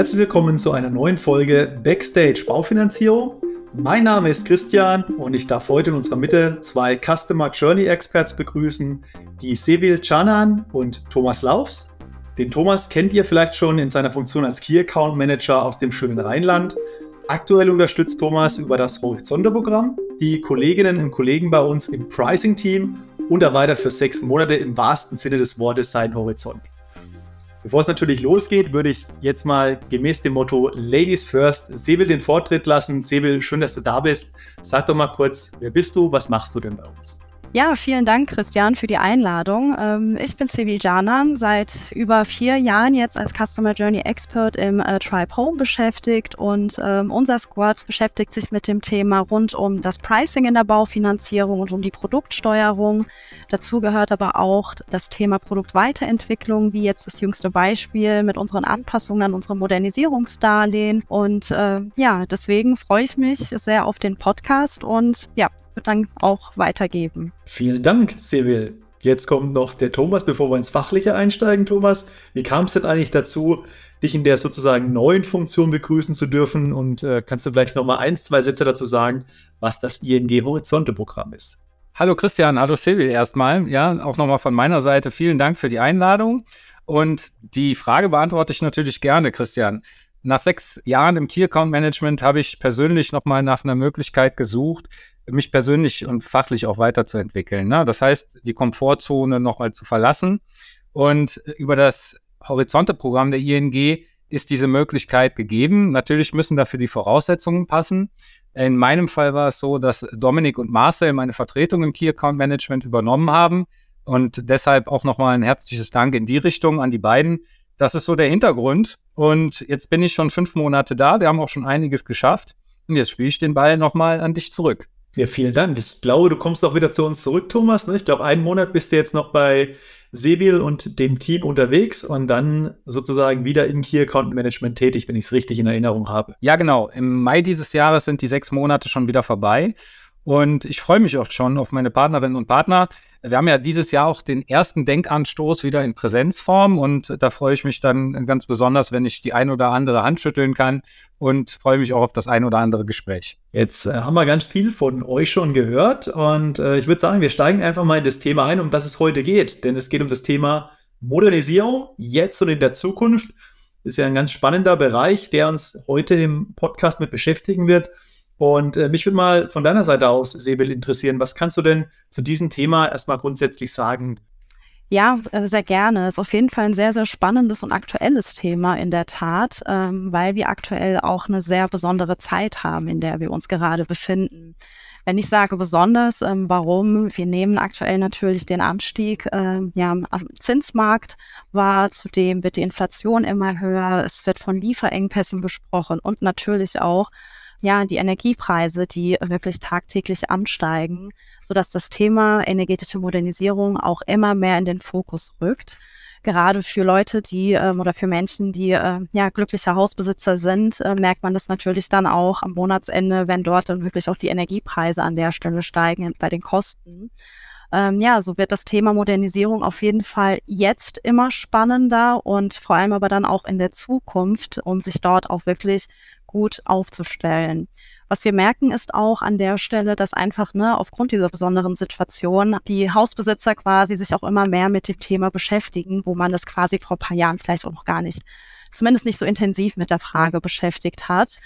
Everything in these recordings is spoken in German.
Herzlich willkommen zu einer neuen Folge Backstage Baufinanzierung. Mein Name ist Christian und ich darf heute in unserer Mitte zwei Customer Journey Experts begrüßen, die Sevil Canan und Thomas Laufs. Den Thomas kennt ihr vielleicht schon in seiner Funktion als Key Account Manager aus dem schönen Rheinland. Aktuell unterstützt Thomas über das Horizonte-Programm die Kolleginnen und Kollegen bei uns im Pricing-Team und erweitert für sechs Monate im wahrsten Sinne des Wortes seinen Horizont. Bevor es natürlich losgeht, würde ich jetzt mal gemäß dem Motto Ladies First Sebel den Vortritt lassen. Sebel, schön, dass du da bist. Sag doch mal kurz, wer bist du, was machst du denn bei uns? Ja, vielen Dank, Christian, für die Einladung. Ähm, ich bin Sivi Janan, seit über vier Jahren jetzt als Customer Journey Expert im äh, Tribe Home beschäftigt und ähm, unser Squad beschäftigt sich mit dem Thema rund um das Pricing in der Baufinanzierung und um die Produktsteuerung. Dazu gehört aber auch das Thema Produktweiterentwicklung, wie jetzt das jüngste Beispiel mit unseren Anpassungen an unsere Modernisierungsdarlehen. Und äh, ja, deswegen freue ich mich sehr auf den Podcast und ja, dann auch weitergeben. Vielen Dank, Sevil. Jetzt kommt noch der Thomas, bevor wir ins Fachliche einsteigen. Thomas, wie kam es denn eigentlich dazu, dich in der sozusagen neuen Funktion begrüßen zu dürfen? Und äh, kannst du vielleicht noch mal eins, zwei Sätze dazu sagen, was das ING Horizonte-Programm ist? Hallo Christian, hallo Silvi erstmal. Ja, auch nochmal von meiner Seite vielen Dank für die Einladung. Und die Frage beantworte ich natürlich gerne, Christian. Nach sechs Jahren im Key Account Management habe ich persönlich nochmal nach einer Möglichkeit gesucht, mich persönlich und fachlich auch weiterzuentwickeln. Ne? Das heißt, die Komfortzone nochmal zu verlassen. Und über das Horizonte-Programm der ING ist diese Möglichkeit gegeben. Natürlich müssen dafür die Voraussetzungen passen. In meinem Fall war es so, dass Dominik und Marcel meine Vertretung im Key Account Management übernommen haben. Und deshalb auch nochmal ein herzliches Dank in die Richtung an die beiden. Das ist so der Hintergrund. Und jetzt bin ich schon fünf Monate da. Wir haben auch schon einiges geschafft. Und jetzt spiele ich den Ball nochmal an dich zurück. Ja, vielen Dank. Ich glaube, du kommst auch wieder zu uns zurück, Thomas. Ne? Ich glaube, einen Monat bist du jetzt noch bei Sebil und dem Team unterwegs und dann sozusagen wieder im Key Account Management tätig, wenn ich es richtig in Erinnerung habe. Ja, genau. Im Mai dieses Jahres sind die sechs Monate schon wieder vorbei. Und ich freue mich auch schon auf meine Partnerinnen und Partner. Wir haben ja dieses Jahr auch den ersten Denkanstoß wieder in Präsenzform und da freue ich mich dann ganz besonders, wenn ich die ein oder andere Hand schütteln kann und freue mich auch auf das ein oder andere Gespräch. Jetzt äh, haben wir ganz viel von euch schon gehört und äh, ich würde sagen, wir steigen einfach mal in das Thema ein, um das es heute geht. Denn es geht um das Thema Modernisierung jetzt und in der Zukunft. Ist ja ein ganz spannender Bereich, der uns heute im Podcast mit beschäftigen wird. Und äh, mich würde mal von deiner Seite aus, Sebel, interessieren, was kannst du denn zu diesem Thema erstmal grundsätzlich sagen? Ja, äh, sehr gerne. Ist auf jeden Fall ein sehr, sehr spannendes und aktuelles Thema in der Tat, ähm, weil wir aktuell auch eine sehr besondere Zeit haben, in der wir uns gerade befinden. Wenn ich sage besonders, ähm, warum? Wir nehmen aktuell natürlich den Anstieg ähm, ja, am Zinsmarkt wahr. Zudem wird die Inflation immer höher. Es wird von Lieferengpässen gesprochen und natürlich auch ja, die Energiepreise, die wirklich tagtäglich ansteigen, so dass das Thema energetische Modernisierung auch immer mehr in den Fokus rückt. Gerade für Leute, die ähm, oder für Menschen, die äh, ja glückliche Hausbesitzer sind, äh, merkt man das natürlich dann auch am Monatsende, wenn dort dann wirklich auch die Energiepreise an der Stelle steigen bei den Kosten. Ähm, ja, so wird das Thema Modernisierung auf jeden Fall jetzt immer spannender und vor allem aber dann auch in der Zukunft, um sich dort auch wirklich gut aufzustellen. Was wir merken ist auch an der Stelle, dass einfach ne, aufgrund dieser besonderen Situation die Hausbesitzer quasi sich auch immer mehr mit dem Thema beschäftigen, wo man das quasi vor ein paar Jahren vielleicht auch noch gar nicht, zumindest nicht so intensiv mit der Frage beschäftigt hat.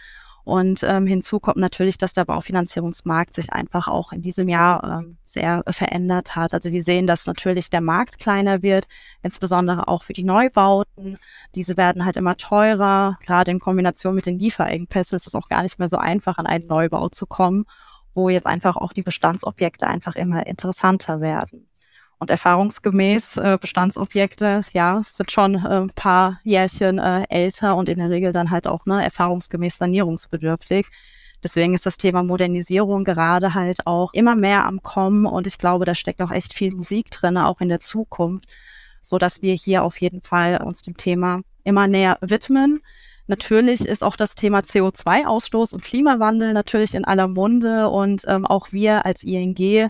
Und ähm, hinzu kommt natürlich, dass der Baufinanzierungsmarkt sich einfach auch in diesem Jahr ähm, sehr verändert hat. Also wir sehen, dass natürlich der Markt kleiner wird, insbesondere auch für die Neubauten. Diese werden halt immer teurer. Gerade in Kombination mit den Lieferengpässen ist es auch gar nicht mehr so einfach, an einen Neubau zu kommen, wo jetzt einfach auch die Bestandsobjekte einfach immer interessanter werden. Und erfahrungsgemäß äh, Bestandsobjekte, ja, sind schon äh, ein paar Jährchen äh, älter und in der Regel dann halt auch ne, erfahrungsgemäß sanierungsbedürftig. Deswegen ist das Thema Modernisierung gerade halt auch immer mehr am Kommen und ich glaube, da steckt auch echt viel Musik drin, auch in der Zukunft, so dass wir hier auf jeden Fall uns dem Thema immer näher widmen. Natürlich ist auch das Thema CO2-Ausstoß und Klimawandel natürlich in aller Munde und ähm, auch wir als ING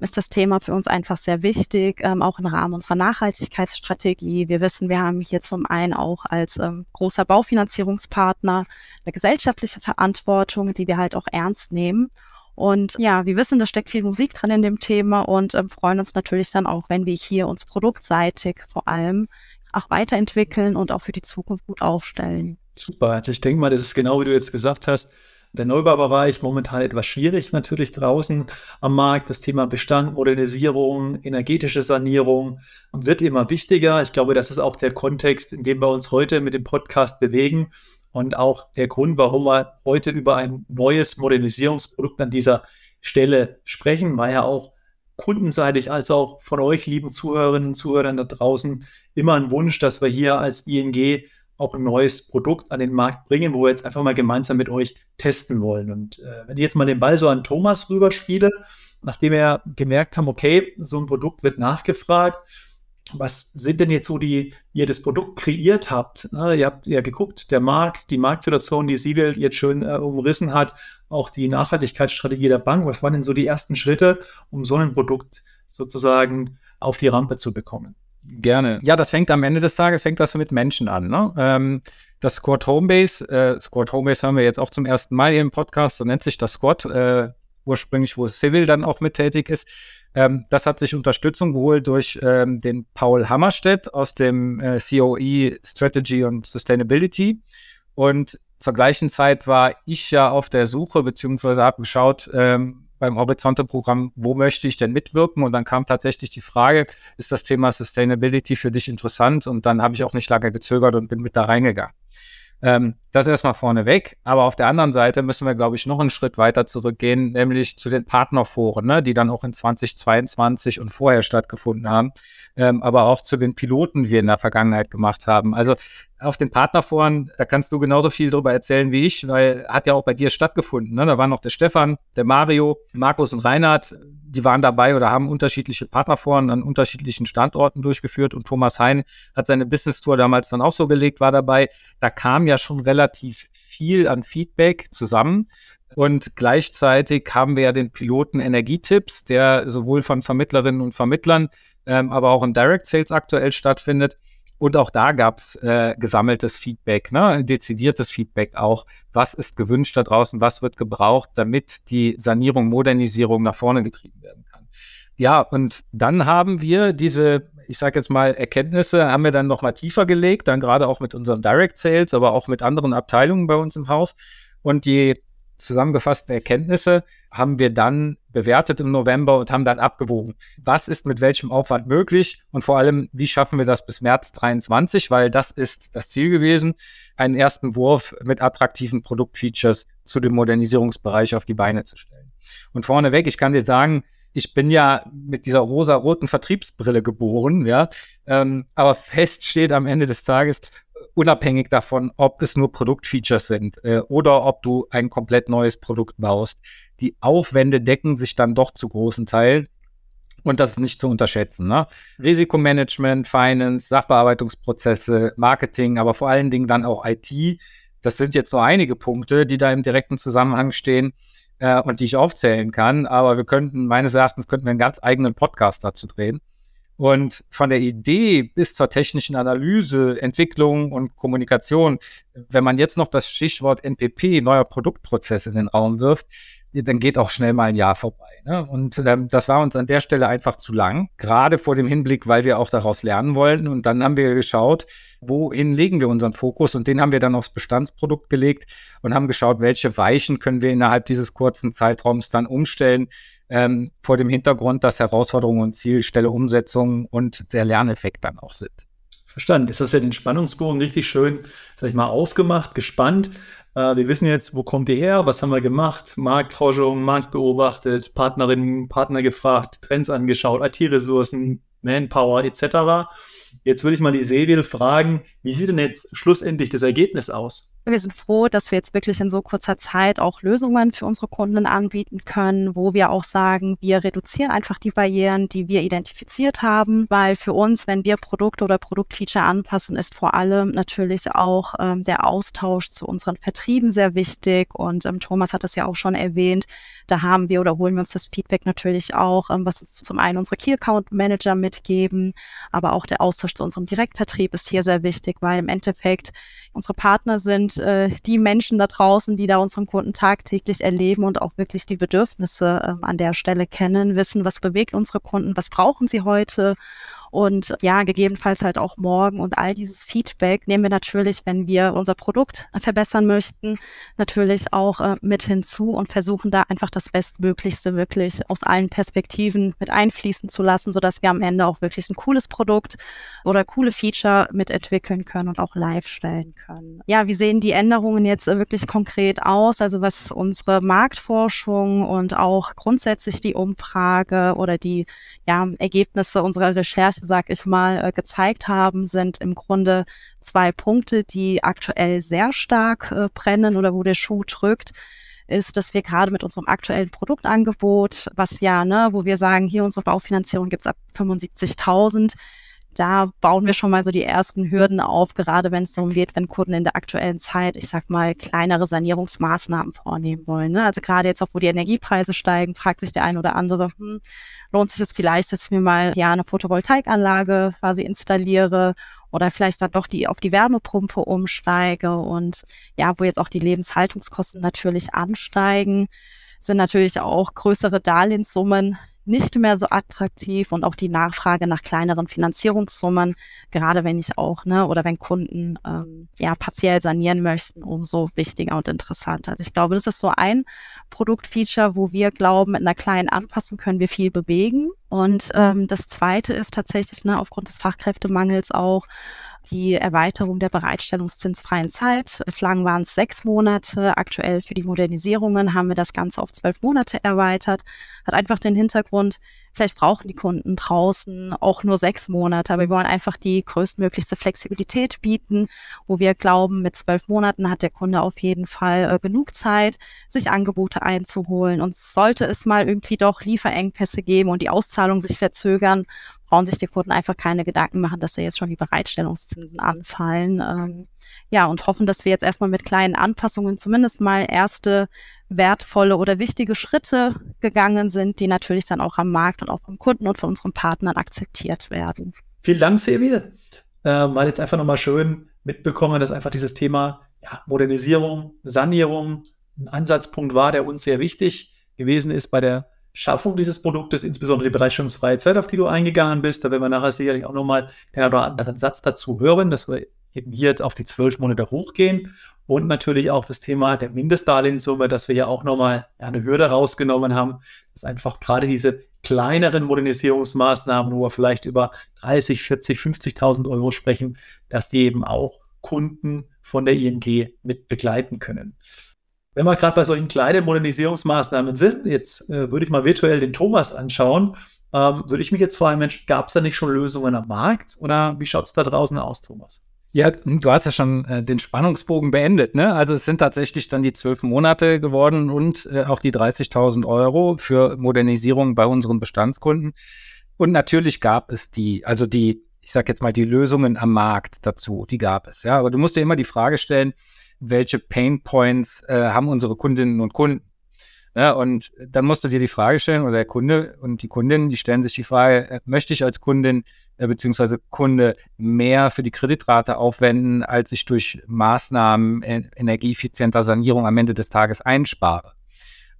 ist das Thema für uns einfach sehr wichtig, ähm, auch im Rahmen unserer Nachhaltigkeitsstrategie. Wir wissen, wir haben hier zum einen auch als ähm, großer Baufinanzierungspartner eine gesellschaftliche Verantwortung, die wir halt auch ernst nehmen. Und ja, wir wissen, da steckt viel Musik drin in dem Thema und ähm, freuen uns natürlich dann auch, wenn wir hier uns produktseitig vor allem auch weiterentwickeln und auch für die Zukunft gut aufstellen. Super. Also ich denke mal, das ist genau wie du jetzt gesagt hast. Der Neubaubereich momentan etwas schwierig natürlich draußen am Markt. Das Thema Bestand, Modernisierung, energetische Sanierung wird immer wichtiger. Ich glaube, das ist auch der Kontext, in dem wir uns heute mit dem Podcast bewegen und auch der Grund, warum wir heute über ein neues Modernisierungsprodukt an dieser Stelle sprechen, weil ja auch kundenseitig als auch von euch, lieben Zuhörerinnen und Zuhörern da draußen, immer ein Wunsch, dass wir hier als ING auch ein neues Produkt an den Markt bringen, wo wir jetzt einfach mal gemeinsam mit euch testen wollen. Und äh, wenn ich jetzt mal den Ball so an Thomas rüberspiele, nachdem wir gemerkt haben, okay, so ein Produkt wird nachgefragt, was sind denn jetzt so die, ihr das Produkt kreiert habt? Ne? Ihr habt ja geguckt, der Markt, die Marktsituation, die Siebel jetzt schön äh, umrissen hat, auch die Nachhaltigkeitsstrategie der Bank. Was waren denn so die ersten Schritte, um so ein Produkt sozusagen auf die Rampe zu bekommen? Gerne. Ja, das fängt am Ende des Tages, fängt das mit Menschen an. Ne? Ähm, das Squad Homebase, äh, Squad Homebase haben wir jetzt auch zum ersten Mal hier im Podcast, so nennt sich das Squad, äh, ursprünglich, wo Civil dann auch mit tätig ist. Ähm, das hat sich Unterstützung geholt durch ähm, den Paul Hammerstedt aus dem äh, COE Strategy und Sustainability. Und zur gleichen Zeit war ich ja auf der Suche, beziehungsweise habe geschaut, ähm, beim Horizonte-Programm, wo möchte ich denn mitwirken? Und dann kam tatsächlich die Frage, ist das Thema Sustainability für dich interessant? Und dann habe ich auch nicht lange gezögert und bin mit da reingegangen. Ähm, das erstmal vorneweg. Aber auf der anderen Seite müssen wir, glaube ich, noch einen Schritt weiter zurückgehen, nämlich zu den Partnerforen, ne, die dann auch in 2022 und vorher stattgefunden haben, ähm, aber auch zu den Piloten, die wir in der Vergangenheit gemacht haben. Also auf den Partnerforen, da kannst du genauso viel darüber erzählen wie ich, weil hat ja auch bei dir stattgefunden. Ne? Da waren noch der Stefan, der Mario, Markus und Reinhard, die waren dabei oder haben unterschiedliche Partnerforen an unterschiedlichen Standorten durchgeführt und Thomas Hein hat seine Business Tour damals dann auch so gelegt, war dabei. Da kam ja schon relativ viel an Feedback zusammen. Und gleichzeitig haben wir ja den Piloten Energietipps, der sowohl von Vermittlerinnen und Vermittlern, ähm, aber auch in Direct Sales aktuell stattfindet. Und auch da gab es äh, gesammeltes Feedback, ne? dezidiertes Feedback auch. Was ist gewünscht da draußen? Was wird gebraucht, damit die Sanierung, Modernisierung nach vorne getrieben werden kann? Ja, und dann haben wir diese, ich sage jetzt mal, Erkenntnisse, haben wir dann noch mal tiefer gelegt, dann gerade auch mit unserem Direct Sales, aber auch mit anderen Abteilungen bei uns im Haus. Und die zusammengefassten Erkenntnisse haben wir dann bewertet im November und haben dann abgewogen, was ist mit welchem Aufwand möglich und vor allem, wie schaffen wir das bis März 23, weil das ist das Ziel gewesen, einen ersten Wurf mit attraktiven Produktfeatures zu dem Modernisierungsbereich auf die Beine zu stellen. Und vorneweg, ich kann dir sagen, ich bin ja mit dieser rosa-roten Vertriebsbrille geboren, ja, ähm, aber fest steht am Ende des Tages, unabhängig davon, ob es nur Produktfeatures sind äh, oder ob du ein komplett neues Produkt baust. Die Aufwände decken sich dann doch zu großen Teil. Und das ist nicht zu unterschätzen. Ne? Risikomanagement, Finance, Sachbearbeitungsprozesse, Marketing, aber vor allen Dingen dann auch IT. Das sind jetzt nur einige Punkte, die da im direkten Zusammenhang stehen äh, und die ich aufzählen kann. Aber wir könnten, meines Erachtens, könnten wir einen ganz eigenen Podcast dazu drehen. Und von der Idee bis zur technischen Analyse, Entwicklung und Kommunikation, wenn man jetzt noch das Stichwort NPP, neuer Produktprozess, in den Raum wirft, dann geht auch schnell mal ein Jahr vorbei. Ne? Und ähm, das war uns an der Stelle einfach zu lang, gerade vor dem Hinblick, weil wir auch daraus lernen wollten. Und dann haben wir geschaut, wohin legen wir unseren Fokus? Und den haben wir dann aufs Bestandsprodukt gelegt und haben geschaut, welche Weichen können wir innerhalb dieses kurzen Zeitraums dann umstellen, ähm, vor dem Hintergrund, dass Herausforderungen und Ziel schnelle Umsetzung und der Lerneffekt dann auch sind. Verstanden. Ist das ja den Spannungsbogen richtig schön, sag ich mal, aufgemacht, gespannt. Äh, wir wissen jetzt, wo kommt ihr her, was haben wir gemacht, Marktforschung, Markt beobachtet, Partnerinnen, Partner gefragt, Trends angeschaut, IT-Ressourcen, Manpower etc. Jetzt würde ich mal die Sevil fragen, wie sieht denn jetzt schlussendlich das Ergebnis aus? Wir sind froh, dass wir jetzt wirklich in so kurzer Zeit auch Lösungen für unsere Kunden anbieten können, wo wir auch sagen, wir reduzieren einfach die Barrieren, die wir identifiziert haben, weil für uns, wenn wir Produkte oder Produktfeature anpassen, ist vor allem natürlich auch ähm, der Austausch zu unseren Vertrieben sehr wichtig. Und ähm, Thomas hat das ja auch schon erwähnt. Da haben wir oder holen wir uns das Feedback natürlich auch, ähm, was uns zum einen unsere Key Account Manager mitgeben, aber auch der Austausch zu unserem Direktvertrieb ist hier sehr wichtig, weil im Endeffekt unsere Partner sind äh, die Menschen da draußen, die da unseren Kunden tagtäglich erleben und auch wirklich die Bedürfnisse äh, an der Stelle kennen, wissen, was bewegt unsere Kunden, was brauchen sie heute und ja, gegebenenfalls halt auch morgen. Und all dieses Feedback nehmen wir natürlich, wenn wir unser Produkt verbessern möchten, natürlich auch äh, mit hinzu und versuchen da einfach das Bestmöglichste wirklich aus allen Perspektiven mit einfließen zu lassen, sodass wir am Ende auch wirklich ein cooles Produkt oder coole Feature mitentwickeln können und auch live stellen können. Ja, wie sehen die Änderungen jetzt wirklich konkret aus? Also was unsere Marktforschung und auch grundsätzlich die Umfrage oder die ja, Ergebnisse unserer Recherche sag ich mal, äh, gezeigt haben, sind im Grunde zwei Punkte, die aktuell sehr stark äh, brennen oder wo der Schuh drückt ist, dass wir gerade mit unserem aktuellen Produktangebot, was ja, ne, wo wir sagen, hier unsere Baufinanzierung gibt's ab 75.000, da bauen wir schon mal so die ersten Hürden auf, gerade wenn es darum geht, wenn Kunden in der aktuellen Zeit, ich sag mal, kleinere Sanierungsmaßnahmen vornehmen wollen. Ne? Also gerade jetzt auch, wo die Energiepreise steigen, fragt sich der ein oder andere, hm, lohnt sich es vielleicht, dass ich mir mal ja eine Photovoltaikanlage quasi installiere oder vielleicht dann doch die auf die Wärmepumpe umsteige und ja, wo jetzt auch die Lebenshaltungskosten natürlich ansteigen, sind natürlich auch größere Darlehenssummen nicht mehr so attraktiv und auch die Nachfrage nach kleineren Finanzierungssummen, gerade wenn ich auch, ne, oder wenn Kunden ähm, ja partiell sanieren möchten, umso wichtiger und interessanter. Also ich glaube, das ist so ein Produktfeature, wo wir glauben, mit einer kleinen Anpassung können wir viel bewegen. Und ähm, das zweite ist tatsächlich, ne, aufgrund des Fachkräftemangels auch, die Erweiterung der bereitstellungszinsfreien Zeit. Bislang waren es sechs Monate. Aktuell für die Modernisierungen haben wir das Ganze auf zwölf Monate erweitert. Hat einfach den Hintergrund, want vielleicht brauchen die Kunden draußen auch nur sechs Monate, aber wir wollen einfach die größtmöglichste Flexibilität bieten, wo wir glauben, mit zwölf Monaten hat der Kunde auf jeden Fall äh, genug Zeit, sich Angebote einzuholen. Und sollte es mal irgendwie doch Lieferengpässe geben und die Auszahlung sich verzögern, brauchen sich die Kunden einfach keine Gedanken machen, dass da jetzt schon die Bereitstellungszinsen anfallen. Ähm, ja, und hoffen, dass wir jetzt erstmal mit kleinen Anpassungen zumindest mal erste wertvolle oder wichtige Schritte gegangen sind, die natürlich dann auch am Markt und auch vom Kunden und von unseren Partnern akzeptiert werden. Vielen Dank, Sevi. Äh, mal jetzt einfach nochmal schön mitbekommen, dass einfach dieses Thema ja, Modernisierung, Sanierung ein Ansatzpunkt war, der uns sehr wichtig gewesen ist bei der Schaffung dieses Produktes, insbesondere die bereitstellungsfreie Zeit, auf die du eingegangen bist. Da werden wir nachher sicherlich auch nochmal den oder anderen Satz dazu hören, dass wir eben hier jetzt auf die zwölf Monate hochgehen. Und natürlich auch das Thema der Mindestdarlehenssumme, dass wir ja auch nochmal eine Hürde rausgenommen haben, dass einfach gerade diese kleineren Modernisierungsmaßnahmen, wo wir vielleicht über 30, 40, 50.000 Euro sprechen, dass die eben auch Kunden von der ING mit begleiten können. Wenn wir gerade bei solchen kleinen Modernisierungsmaßnahmen sind, jetzt äh, würde ich mal virtuell den Thomas anschauen, ähm, würde ich mich jetzt fragen, Mensch, gab es da nicht schon Lösungen am Markt oder wie schaut es da draußen aus, Thomas? Ja, du hast ja schon äh, den Spannungsbogen beendet, ne? Also es sind tatsächlich dann die zwölf Monate geworden und äh, auch die 30.000 Euro für Modernisierung bei unseren Bestandskunden. Und natürlich gab es die, also die, ich sag jetzt mal, die Lösungen am Markt dazu, die gab es, ja. Aber du musst dir immer die Frage stellen, welche Pain Points äh, haben unsere Kundinnen und Kunden. Ja, und dann musst du dir die Frage stellen, oder der Kunde und die Kundin, die stellen sich die Frage, äh, möchte ich als Kundin äh, bzw. Kunde mehr für die Kreditrate aufwenden, als ich durch Maßnahmen äh, energieeffizienter Sanierung am Ende des Tages einspare?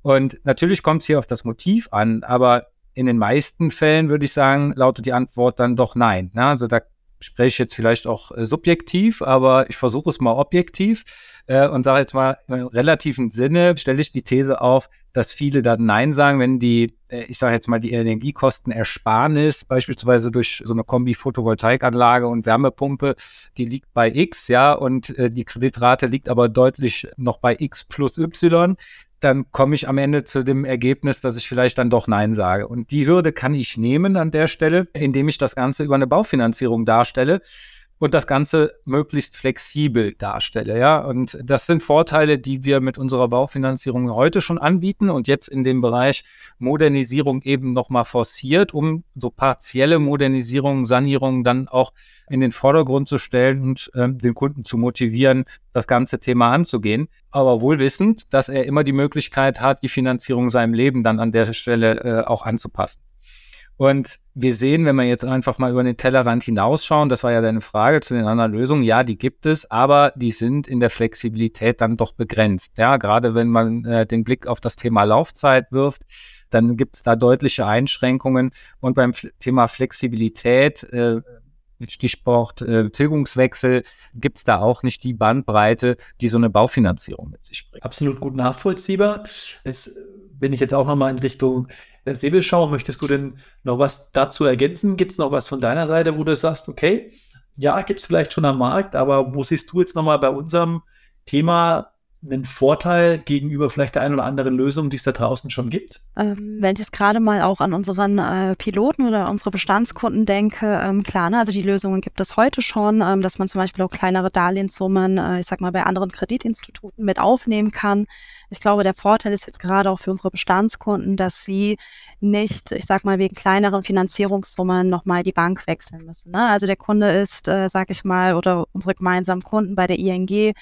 Und natürlich kommt es hier auf das Motiv an, aber in den meisten Fällen würde ich sagen, lautet die Antwort dann doch nein. Ne? Also da spreche ich jetzt vielleicht auch äh, subjektiv, aber ich versuche es mal objektiv äh, und sage jetzt mal im relativen Sinne, stelle ich die These auf, dass viele dann Nein sagen, wenn die, äh, ich sage jetzt mal, die Energiekosten Ersparnis, beispielsweise durch so eine Kombi-Photovoltaikanlage und Wärmepumpe, die liegt bei X, ja, und äh, die Kreditrate liegt aber deutlich noch bei X plus Y, dann komme ich am Ende zu dem Ergebnis, dass ich vielleicht dann doch Nein sage. Und die Hürde kann ich nehmen an der Stelle, indem ich das Ganze über eine Baufinanzierung darstelle. Und das Ganze möglichst flexibel darstelle. Ja, und das sind Vorteile, die wir mit unserer Baufinanzierung heute schon anbieten und jetzt in dem Bereich Modernisierung eben nochmal forciert, um so partielle Modernisierung, Sanierung dann auch in den Vordergrund zu stellen und ähm, den Kunden zu motivieren, das ganze Thema anzugehen. Aber wohl wissend, dass er immer die Möglichkeit hat, die Finanzierung seinem Leben dann an der Stelle äh, auch anzupassen. Und wir sehen, wenn wir jetzt einfach mal über den Tellerrand hinausschauen, das war ja deine Frage zu den anderen Lösungen, ja, die gibt es, aber die sind in der Flexibilität dann doch begrenzt. Ja, gerade wenn man äh, den Blick auf das Thema Laufzeit wirft, dann gibt es da deutliche Einschränkungen. Und beim F Thema Flexibilität, äh, Stichwort äh, Tilgungswechsel, gibt es da auch nicht die Bandbreite, die so eine Baufinanzierung mit sich bringt. Absolut gut nachvollziehbar. Jetzt bin ich jetzt auch nochmal in Richtung der Säbelschau. Möchtest du denn noch was dazu ergänzen? Gibt es noch was von deiner Seite, wo du sagst, okay, ja, gibt es vielleicht schon am Markt, aber wo siehst du jetzt nochmal bei unserem Thema einen Vorteil gegenüber vielleicht der einen oder anderen Lösung, die es da draußen schon gibt? Ähm, wenn ich jetzt gerade mal auch an unseren äh, Piloten oder unsere Bestandskunden denke, ähm, klar, ne, also die Lösungen gibt es heute schon, ähm, dass man zum Beispiel auch kleinere Darlehenssummen, äh, ich sag mal, bei anderen Kreditinstituten mit aufnehmen kann. Ich glaube, der Vorteil ist jetzt gerade auch für unsere Bestandskunden, dass sie nicht, ich sag mal, wegen kleineren Finanzierungssummen nochmal die Bank wechseln müssen. Ne? Also der Kunde ist, äh, sag ich mal, oder unsere gemeinsamen Kunden bei der ING,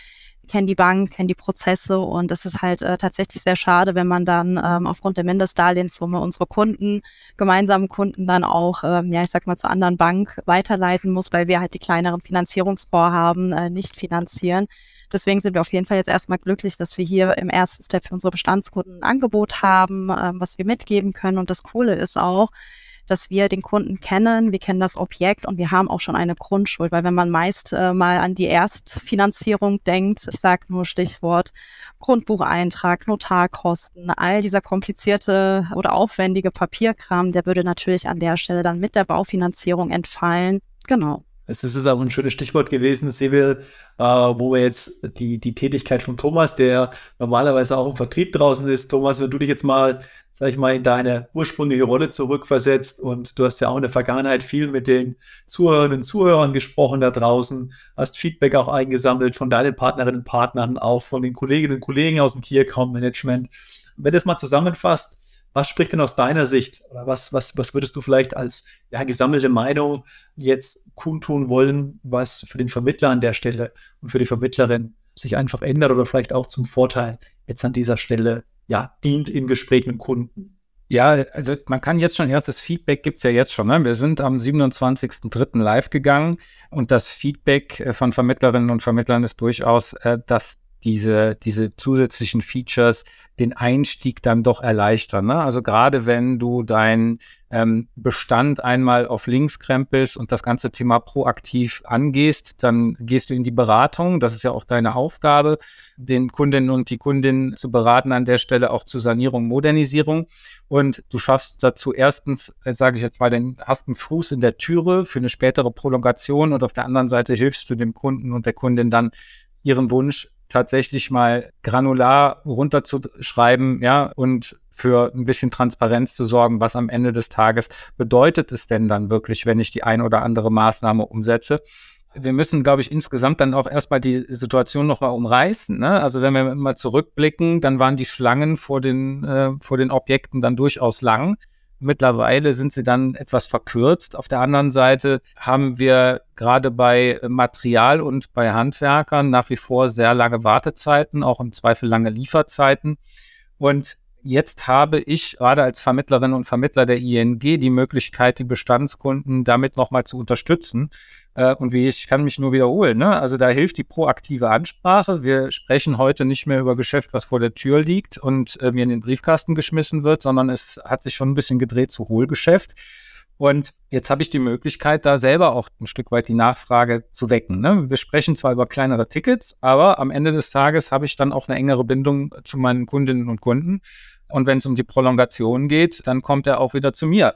kennen die Bank, kennen die Prozesse und es ist halt äh, tatsächlich sehr schade, wenn man dann ähm, aufgrund der Mindestdarlehenssumme unsere Kunden, gemeinsamen Kunden dann auch, ähm, ja, ich sag mal, zur anderen Bank weiterleiten muss, weil wir halt die kleineren Finanzierungsvorhaben äh, nicht finanzieren. Deswegen sind wir auf jeden Fall jetzt erstmal glücklich, dass wir hier im ersten Step für unsere Bestandskunden ein Angebot haben, ähm, was wir mitgeben können. Und das Coole ist auch, dass wir den Kunden kennen, wir kennen das Objekt und wir haben auch schon eine Grundschuld, weil wenn man meist äh, mal an die Erstfinanzierung denkt, ich sage nur Stichwort Grundbucheintrag, Notarkosten, all dieser komplizierte oder aufwendige Papierkram, der würde natürlich an der Stelle dann mit der Baufinanzierung entfallen. Genau. Es ist auch ein schönes Stichwort gewesen, Seville, äh, wo wir jetzt die, die Tätigkeit von Thomas, der normalerweise auch im Vertrieb draußen ist. Thomas, wenn du dich jetzt mal sag ich mal, in deine ursprüngliche Rolle zurückversetzt und du hast ja auch in der Vergangenheit viel mit den Zuhörerinnen und Zuhörern gesprochen da draußen, hast Feedback auch eingesammelt von deinen Partnerinnen und Partnern, auch von den Kolleginnen und Kollegen aus dem Key Account Management. Wenn du das mal zusammenfasst, was spricht denn aus deiner Sicht oder was, was, was würdest du vielleicht als ja, gesammelte Meinung jetzt kundtun wollen, was für den Vermittler an der Stelle und für die Vermittlerin sich einfach ändert oder vielleicht auch zum Vorteil jetzt an dieser Stelle ja, dient in Gesprächen mit Kunden. Ja, also man kann jetzt schon erstes Feedback gibt es ja jetzt schon. Ne? Wir sind am 27.03. live gegangen und das Feedback äh, von Vermittlerinnen und Vermittlern ist durchaus, äh, dass diese, diese zusätzlichen Features den Einstieg dann doch erleichtern. Ne? Also gerade wenn du deinen ähm, Bestand einmal auf links krempelst und das ganze Thema proaktiv angehst, dann gehst du in die Beratung. Das ist ja auch deine Aufgabe, den Kundinnen und die Kundinnen zu beraten an der Stelle auch zur Sanierung, Modernisierung. Und du schaffst dazu erstens, äh, sage ich jetzt mal, den hast einen Fuß in der Türe für eine spätere Prolongation und auf der anderen Seite hilfst du dem Kunden und der Kundin dann ihren Wunsch tatsächlich mal granular runterzuschreiben, ja, und für ein bisschen Transparenz zu sorgen, was am Ende des Tages bedeutet es denn dann wirklich, wenn ich die ein oder andere Maßnahme umsetze. Wir müssen, glaube ich, insgesamt dann auch erstmal die Situation nochmal umreißen. Ne? Also wenn wir mal zurückblicken, dann waren die Schlangen vor den, äh, vor den Objekten dann durchaus lang. Mittlerweile sind sie dann etwas verkürzt. Auf der anderen Seite haben wir gerade bei Material und bei Handwerkern nach wie vor sehr lange Wartezeiten, auch im Zweifel lange Lieferzeiten. Und jetzt habe ich gerade als Vermittlerin und Vermittler der ING die Möglichkeit, die Bestandskunden damit nochmal zu unterstützen. Äh, und wie ich kann mich nur wiederholen, ne? also da hilft die proaktive Ansprache. Wir sprechen heute nicht mehr über Geschäft, was vor der Tür liegt und äh, mir in den Briefkasten geschmissen wird, sondern es hat sich schon ein bisschen gedreht zu Hohlgeschäft. Und jetzt habe ich die Möglichkeit, da selber auch ein Stück weit die Nachfrage zu wecken. Ne? Wir sprechen zwar über kleinere Tickets, aber am Ende des Tages habe ich dann auch eine engere Bindung zu meinen Kundinnen und Kunden. Und wenn es um die Prolongation geht, dann kommt er auch wieder zu mir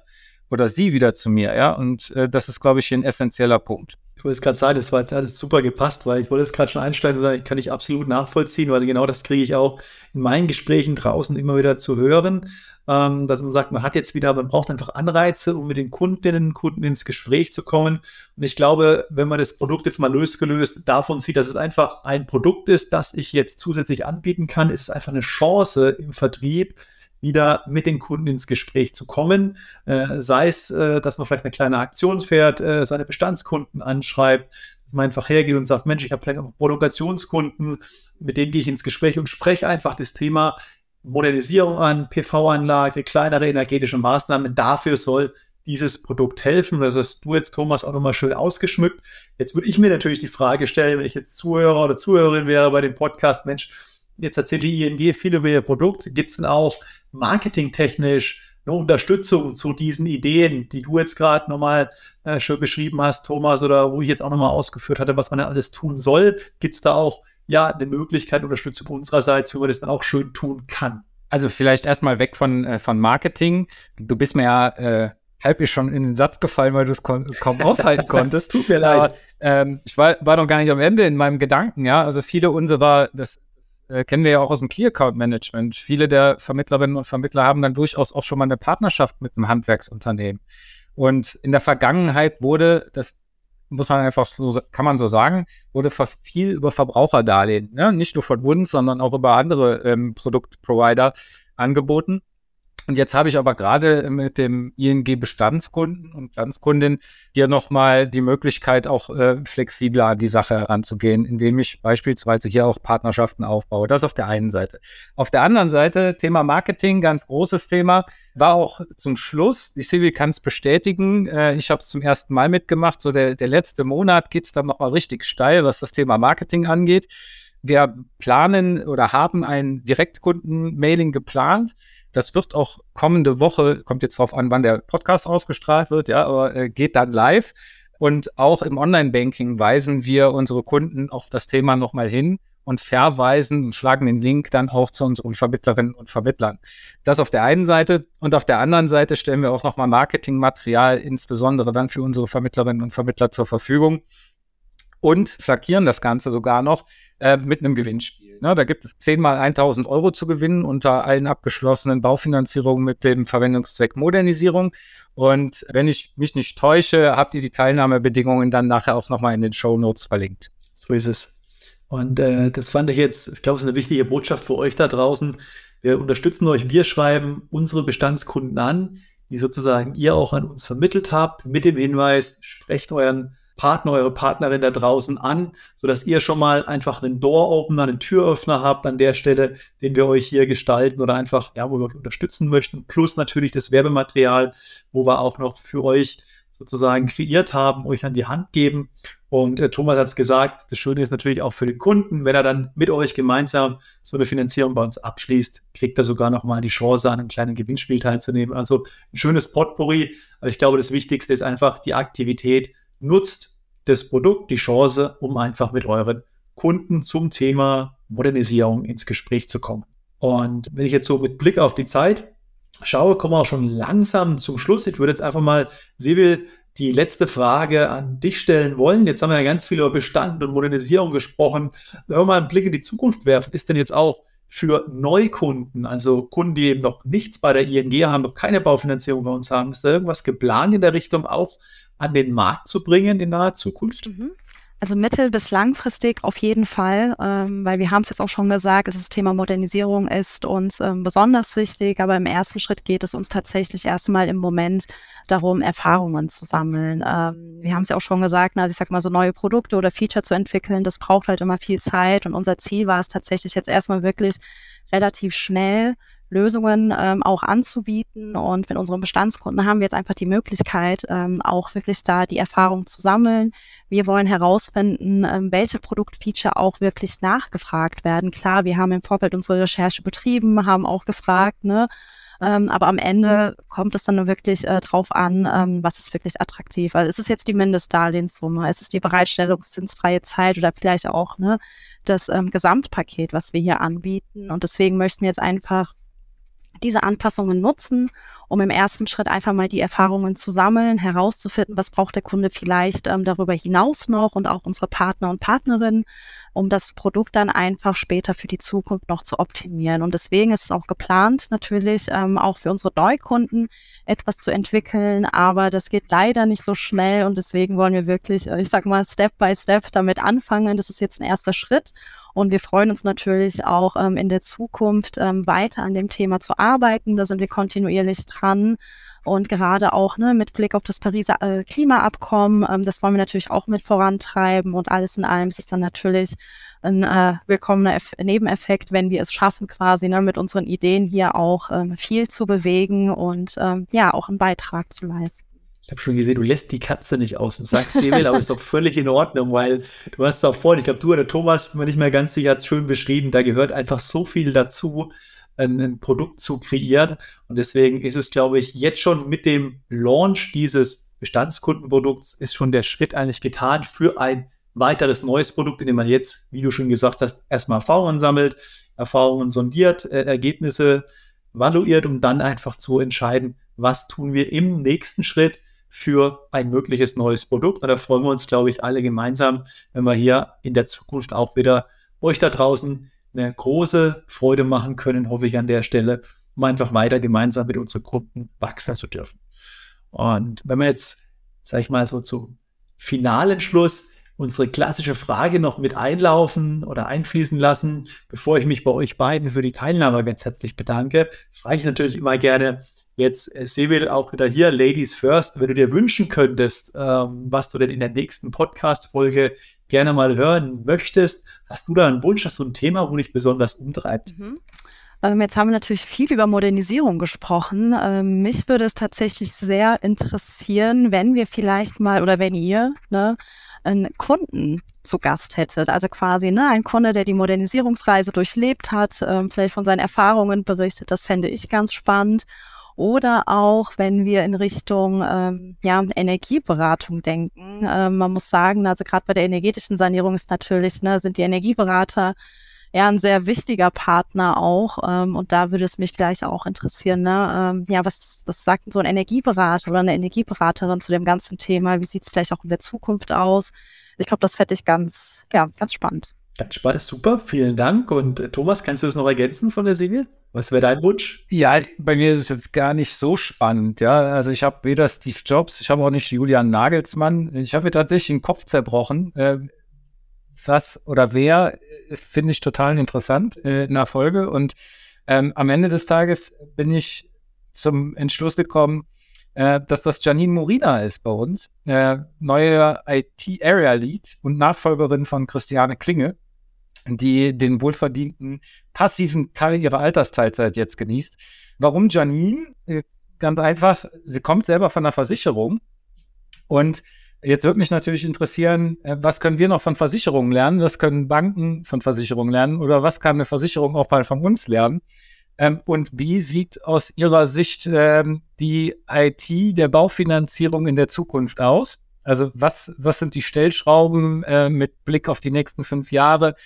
oder sie wieder zu mir, ja. Und äh, das ist, glaube ich, ein essentieller Punkt. Ich wollte es gerade sagen, das war jetzt alles super gepasst, weil ich wollte es gerade schon einsteigen und sagen, ich kann ich absolut nachvollziehen, weil genau das kriege ich auch in meinen Gesprächen draußen immer wieder zu hören, ähm, dass man sagt, man hat jetzt wieder, man braucht einfach Anreize, um mit den Kundinnen und Kunden ins Gespräch zu kommen. Und ich glaube, wenn man das Produkt jetzt mal losgelöst davon sieht, dass es einfach ein Produkt ist, das ich jetzt zusätzlich anbieten kann, ist es einfach eine Chance im Vertrieb, wieder mit den Kunden ins Gespräch zu kommen. Äh, sei es, äh, dass man vielleicht eine kleine Aktion fährt, äh, seine Bestandskunden anschreibt, dass man einfach hergeht und sagt, Mensch, ich habe vielleicht auch Produktionskunden, mit denen gehe ich ins Gespräch und spreche einfach das Thema Modernisierung an, PV-Anlage, kleinere energetische Maßnahmen. Dafür soll dieses Produkt helfen. Das hast du jetzt, Thomas, auch nochmal schön ausgeschmückt. Jetzt würde ich mir natürlich die Frage stellen, wenn ich jetzt Zuhörer oder Zuhörerin wäre bei dem Podcast, Mensch, jetzt erzählt die ING viel über ihr Produkt. Gibt es denn auch marketingtechnisch eine Unterstützung zu diesen Ideen, die du jetzt gerade nochmal äh, schön beschrieben hast, Thomas, oder wo ich jetzt auch nochmal ausgeführt hatte, was man da alles tun soll? Gibt es da auch ja eine Möglichkeit, Unterstützung unsererseits, wie man das dann auch schön tun kann? Also vielleicht erstmal weg von, äh, von Marketing. Du bist mir ja äh, halb ist schon in den Satz gefallen, weil du es kaum aushalten konntest. Tut mir leid. Aber, ähm, ich war, war noch gar nicht am Ende in meinem Gedanken, ja. Also viele unserer, das äh, kennen wir ja auch aus dem Key Account Management. Viele der Vermittlerinnen und Vermittler haben dann durchaus auch schon mal eine Partnerschaft mit einem Handwerksunternehmen. Und in der Vergangenheit wurde, das muss man einfach so, kann man so sagen, wurde viel über Verbraucherdarlehen, ne? nicht nur von uns, sondern auch über andere ähm, Produktprovider angeboten. Und jetzt habe ich aber gerade mit dem ING Bestandskunden und Bestandskundin hier nochmal die Möglichkeit, auch äh, flexibler an die Sache heranzugehen, indem ich beispielsweise hier auch Partnerschaften aufbaue. Das auf der einen Seite. Auf der anderen Seite, Thema Marketing, ganz großes Thema, war auch zum Schluss, die Civil kann es bestätigen, äh, ich habe es zum ersten Mal mitgemacht, so der, der letzte Monat geht es dann nochmal richtig steil, was das Thema Marketing angeht. Wir planen oder haben ein Direktkunden-Mailing geplant das wird auch kommende Woche, kommt jetzt drauf an, wann der Podcast ausgestrahlt wird, ja, aber äh, geht dann live. Und auch im Online-Banking weisen wir unsere Kunden auf das Thema nochmal hin und verweisen und schlagen den Link dann auch zu unseren Vermittlerinnen und Vermittlern. Das auf der einen Seite. Und auf der anderen Seite stellen wir auch nochmal Marketingmaterial, insbesondere dann für unsere Vermittlerinnen und Vermittler zur Verfügung und flankieren das Ganze sogar noch äh, mit einem Gewinnspiel. Ne, da gibt es zehnmal 1000 Euro zu gewinnen unter allen abgeschlossenen Baufinanzierungen mit dem Verwendungszweck Modernisierung. Und wenn ich mich nicht täusche, habt ihr die Teilnahmebedingungen dann nachher auch nochmal in den Show Notes verlinkt. So ist es. Und äh, das fand ich jetzt, ich glaube, es ist eine wichtige Botschaft für euch da draußen. Wir unterstützen euch, wir schreiben unsere Bestandskunden an, die sozusagen ihr auch an uns vermittelt habt, mit dem Hinweis, sprecht euren Partner, eure Partnerin da draußen an, sodass ihr schon mal einfach einen Door-Opener, einen Türöffner habt an der Stelle, den wir euch hier gestalten oder einfach, ja, wo wir euch unterstützen möchten. Plus natürlich das Werbematerial, wo wir auch noch für euch sozusagen kreiert haben, euch an die Hand geben. Und äh, Thomas hat es gesagt, das Schöne ist natürlich auch für den Kunden, wenn er dann mit euch gemeinsam so eine Finanzierung bei uns abschließt, kriegt er sogar noch mal die Chance, an einem kleinen Gewinnspiel teilzunehmen. Also ein schönes Potpourri. Aber ich glaube, das Wichtigste ist einfach die Aktivität, nutzt das Produkt die Chance, um einfach mit euren Kunden zum Thema Modernisierung ins Gespräch zu kommen. Und wenn ich jetzt so mit Blick auf die Zeit schaue, kommen wir auch schon langsam zum Schluss. Ich würde jetzt einfach mal, Sibyl, die letzte Frage an dich stellen wollen. Jetzt haben wir ja ganz viel über Bestand und Modernisierung gesprochen. Wenn wir mal einen Blick in die Zukunft werfen, ist denn jetzt auch für Neukunden, also Kunden, die eben noch nichts bei der ING haben, noch keine Baufinanzierung bei uns haben, ist da irgendwas geplant in der Richtung auch an den Markt zu bringen in naher Zukunft? Mhm. Also mittel- bis langfristig auf jeden Fall, ähm, weil wir haben es jetzt auch schon gesagt, das Thema Modernisierung ist uns ähm, besonders wichtig, aber im ersten Schritt geht es uns tatsächlich erstmal im Moment darum, Erfahrungen zu sammeln. Ähm, wir haben es ja auch schon gesagt, also ich sag mal, so neue Produkte oder Feature zu entwickeln, das braucht halt immer viel Zeit und unser Ziel war es tatsächlich jetzt erstmal wirklich relativ schnell Lösungen ähm, auch anzubieten. Und mit unseren Bestandskunden haben wir jetzt einfach die Möglichkeit, ähm, auch wirklich da die Erfahrung zu sammeln. Wir wollen herausfinden, ähm, welche Produktfeature auch wirklich nachgefragt werden. Klar, wir haben im Vorfeld unsere Recherche betrieben, haben auch gefragt, ne, ähm, aber am Ende kommt es dann wirklich äh, drauf an, ähm, was ist wirklich attraktiv. Also ist es jetzt die Mindestdarlehenssumme, ist es die Bereitstellungszinsfreie Zeit oder vielleicht auch ne, das ähm, Gesamtpaket, was wir hier anbieten. Und deswegen möchten wir jetzt einfach diese Anpassungen nutzen, um im ersten Schritt einfach mal die Erfahrungen zu sammeln, herauszufinden, was braucht der Kunde vielleicht ähm, darüber hinaus noch und auch unsere Partner und Partnerinnen, um das Produkt dann einfach später für die Zukunft noch zu optimieren. Und deswegen ist es auch geplant, natürlich ähm, auch für unsere Neukunden etwas zu entwickeln, aber das geht leider nicht so schnell und deswegen wollen wir wirklich, äh, ich sag mal, Step by Step damit anfangen. Das ist jetzt ein erster Schritt und wir freuen uns natürlich auch ähm, in der Zukunft ähm, weiter an dem Thema zu arbeiten. Da sind wir kontinuierlich dran. Und gerade auch ne, mit Blick auf das Pariser äh, Klimaabkommen, ähm, das wollen wir natürlich auch mit vorantreiben. Und alles in allem ist es dann natürlich ein äh, willkommener Eff Nebeneffekt, wenn wir es schaffen, quasi ne, mit unseren Ideen hier auch ähm, viel zu bewegen und ähm, ja, auch einen Beitrag zu leisten. Ich habe schon gesehen, du lässt die Katze nicht aus und sagst sie aber ist doch völlig in Ordnung, weil du hast es auch vorhin, ich glaube, du oder Thomas, bin mir nicht mehr ganz sicher, hat es schön beschrieben, da gehört einfach so viel dazu, ein, Produkt zu kreieren. Und deswegen ist es, glaube ich, jetzt schon mit dem Launch dieses Bestandskundenprodukts ist schon der Schritt eigentlich getan für ein weiteres neues Produkt, in dem man jetzt, wie du schon gesagt hast, erstmal Erfahrungen sammelt, Erfahrungen sondiert, äh, Ergebnisse valuiert, um dann einfach zu entscheiden, was tun wir im nächsten Schritt für ein mögliches neues Produkt. Und da freuen wir uns, glaube ich, alle gemeinsam, wenn wir hier in der Zukunft auch wieder euch da draußen eine große Freude machen können, hoffe ich an der Stelle, um einfach weiter gemeinsam mit unseren Kunden wachsen zu dürfen. Und wenn wir jetzt, sag ich mal, so zum finalen Schluss unsere klassische Frage noch mit einlaufen oder einfließen lassen, bevor ich mich bei euch beiden für die Teilnahme ganz herzlich bedanke, frage ich natürlich immer gerne, Jetzt äh, Sevil auch wieder hier, Ladies First, wenn du dir wünschen könntest, ähm, was du denn in der nächsten Podcast-Folge gerne mal hören möchtest, hast du da einen Wunsch, hast du ein Thema, wo dich besonders umtreibt? Mhm. Ähm, jetzt haben wir natürlich viel über Modernisierung gesprochen. Ähm, mich würde es tatsächlich sehr interessieren, wenn wir vielleicht mal oder wenn ihr ne, einen Kunden zu Gast hättet. Also quasi ne, ein Kunde, der die Modernisierungsreise durchlebt hat, ähm, vielleicht von seinen Erfahrungen berichtet. Das fände ich ganz spannend. Oder auch, wenn wir in Richtung ähm, ja, Energieberatung denken. Ähm, man muss sagen, also gerade bei der energetischen Sanierung ist natürlich, ne, sind die Energieberater ja ein sehr wichtiger Partner auch. Ähm, und da würde es mich vielleicht auch interessieren, ne, ähm, ja, was, was sagt so ein Energieberater oder eine Energieberaterin zu dem ganzen Thema? Wie sieht es vielleicht auch in der Zukunft aus? Ich glaube, das fände ich ganz, ja, ganz spannend. Ganz spannend, super, vielen Dank. Und äh, Thomas, kannst du das noch ergänzen von der Silvia? Was wäre dein Wunsch? Ja, bei mir ist es jetzt gar nicht so spannend. Ja, also ich habe weder Steve Jobs, ich habe auch nicht Julian Nagelsmann. Ich habe mir tatsächlich den Kopf zerbrochen. Äh, was oder wer finde ich total interessant äh, in der Folge. Und ähm, am Ende des Tages bin ich zum Entschluss gekommen, äh, dass das Janine Morina ist bei uns, äh, neue IT-Area Lead und Nachfolgerin von Christiane Klinge die den wohlverdienten passiven Teil ihrer Altersteilzeit jetzt genießt. Warum Janine? Äh, ganz einfach, sie kommt selber von der Versicherung und Jetzt würde mich natürlich interessieren, äh, was können wir noch von Versicherungen lernen? Was können Banken von Versicherungen lernen? Oder was kann eine Versicherung auch mal von uns lernen? Ähm, und wie sieht aus Ihrer Sicht ähm, die IT der Baufinanzierung in der Zukunft aus? Also was, was sind die Stellschrauben äh, mit Blick auf die nächsten fünf Jahre?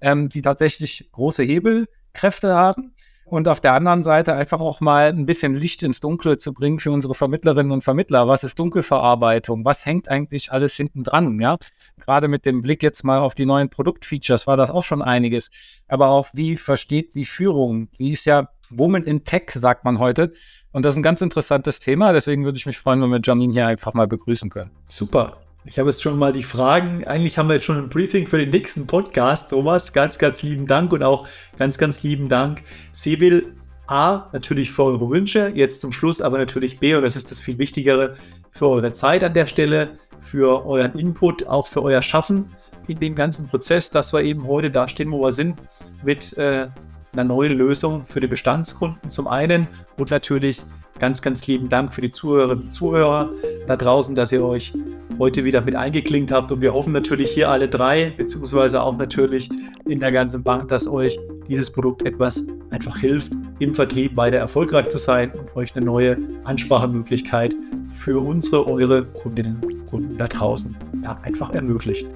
Ähm, die tatsächlich große Hebelkräfte haben. Und auf der anderen Seite einfach auch mal ein bisschen Licht ins Dunkle zu bringen für unsere Vermittlerinnen und Vermittler. Was ist Dunkelverarbeitung? Was hängt eigentlich alles hinten dran? Ja, gerade mit dem Blick jetzt mal auf die neuen Produktfeatures war das auch schon einiges. Aber auch wie versteht sie Führung? Sie ist ja Woman in Tech, sagt man heute. Und das ist ein ganz interessantes Thema. Deswegen würde ich mich freuen, wenn wir Janine hier einfach mal begrüßen können. Super. Ich habe jetzt schon mal die Fragen. Eigentlich haben wir jetzt schon ein Briefing für den nächsten Podcast. Thomas, ganz, ganz lieben Dank und auch ganz, ganz lieben Dank. Sevil, A, natürlich für eure Wünsche, jetzt zum Schluss aber natürlich B, und das ist das viel Wichtigere, für eure Zeit an der Stelle, für euren Input, auch für euer Schaffen in dem ganzen Prozess, dass wir eben heute da stehen, wo wir sind, mit äh, einer neuen Lösung für die Bestandskunden zum einen und natürlich ganz, ganz lieben Dank für die Zuhörerinnen und Zuhörer da draußen, dass ihr euch heute wieder mit eingeklinkt habt. Und wir hoffen natürlich hier alle drei, beziehungsweise auch natürlich in der ganzen Bank, dass euch dieses Produkt etwas einfach hilft, im Vertrieb weiter erfolgreich zu sein und euch eine neue Ansprachemöglichkeit für unsere, eure Kundinnen und Kunden da draußen ja, einfach ermöglicht.